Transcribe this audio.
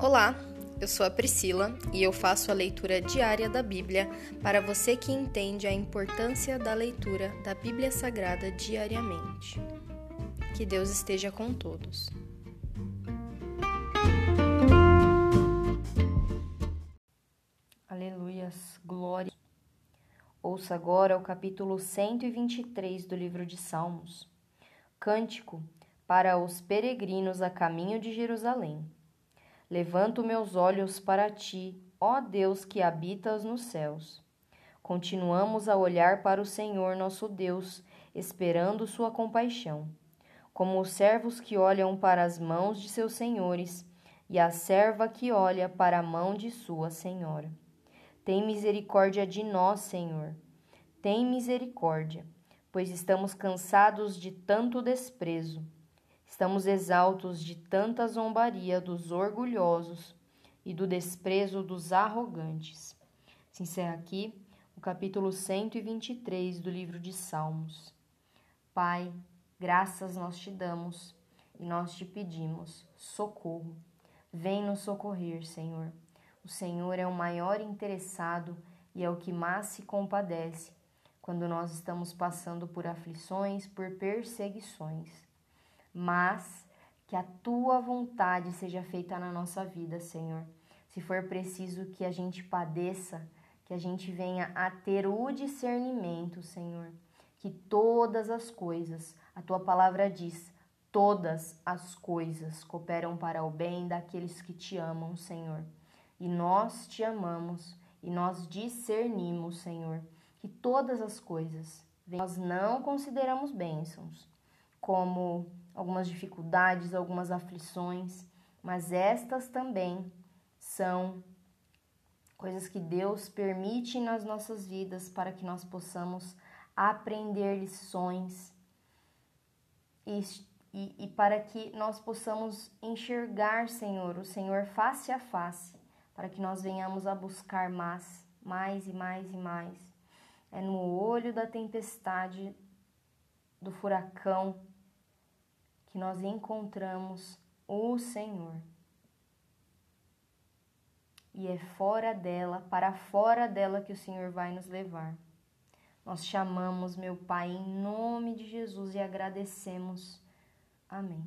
Olá, eu sou a Priscila e eu faço a leitura diária da Bíblia para você que entende a importância da leitura da Bíblia Sagrada diariamente. Que Deus esteja com todos. Aleluias, glória. Ouça agora o capítulo 123 do livro de Salmos. Cântico para os peregrinos a caminho de Jerusalém. Levanto meus olhos para ti, ó Deus que habitas nos céus. Continuamos a olhar para o Senhor nosso Deus, esperando sua compaixão, como os servos que olham para as mãos de seus senhores e a serva que olha para a mão de sua senhora. Tem misericórdia de nós, Senhor. Tem misericórdia, pois estamos cansados de tanto desprezo. Estamos exaltos de tanta zombaria dos orgulhosos e do desprezo dos arrogantes. Se encerra aqui o capítulo 123 do livro de Salmos. Pai, graças nós te damos e nós te pedimos socorro. Vem nos socorrer, Senhor. O Senhor é o maior interessado e é o que mais se compadece quando nós estamos passando por aflições, por perseguições mas que a tua vontade seja feita na nossa vida, Senhor. Se for preciso que a gente padeça, que a gente venha a ter o discernimento, Senhor, que todas as coisas, a tua palavra diz, todas as coisas cooperam para o bem daqueles que te amam, Senhor. E nós te amamos e nós discernimos, Senhor, que todas as coisas nós não consideramos bênçãos, como algumas dificuldades, algumas aflições, mas estas também são coisas que Deus permite nas nossas vidas para que nós possamos aprender lições e, e, e, para que nós possamos enxergar, Senhor, o Senhor face a face, para que nós venhamos a buscar mais, mais e mais e mais. É no olho da tempestade, do furacão, que nós encontramos o Senhor. E é fora dela, para fora dela que o Senhor vai nos levar. Nós chamamos, meu Pai, em nome de Jesus e agradecemos. Amém.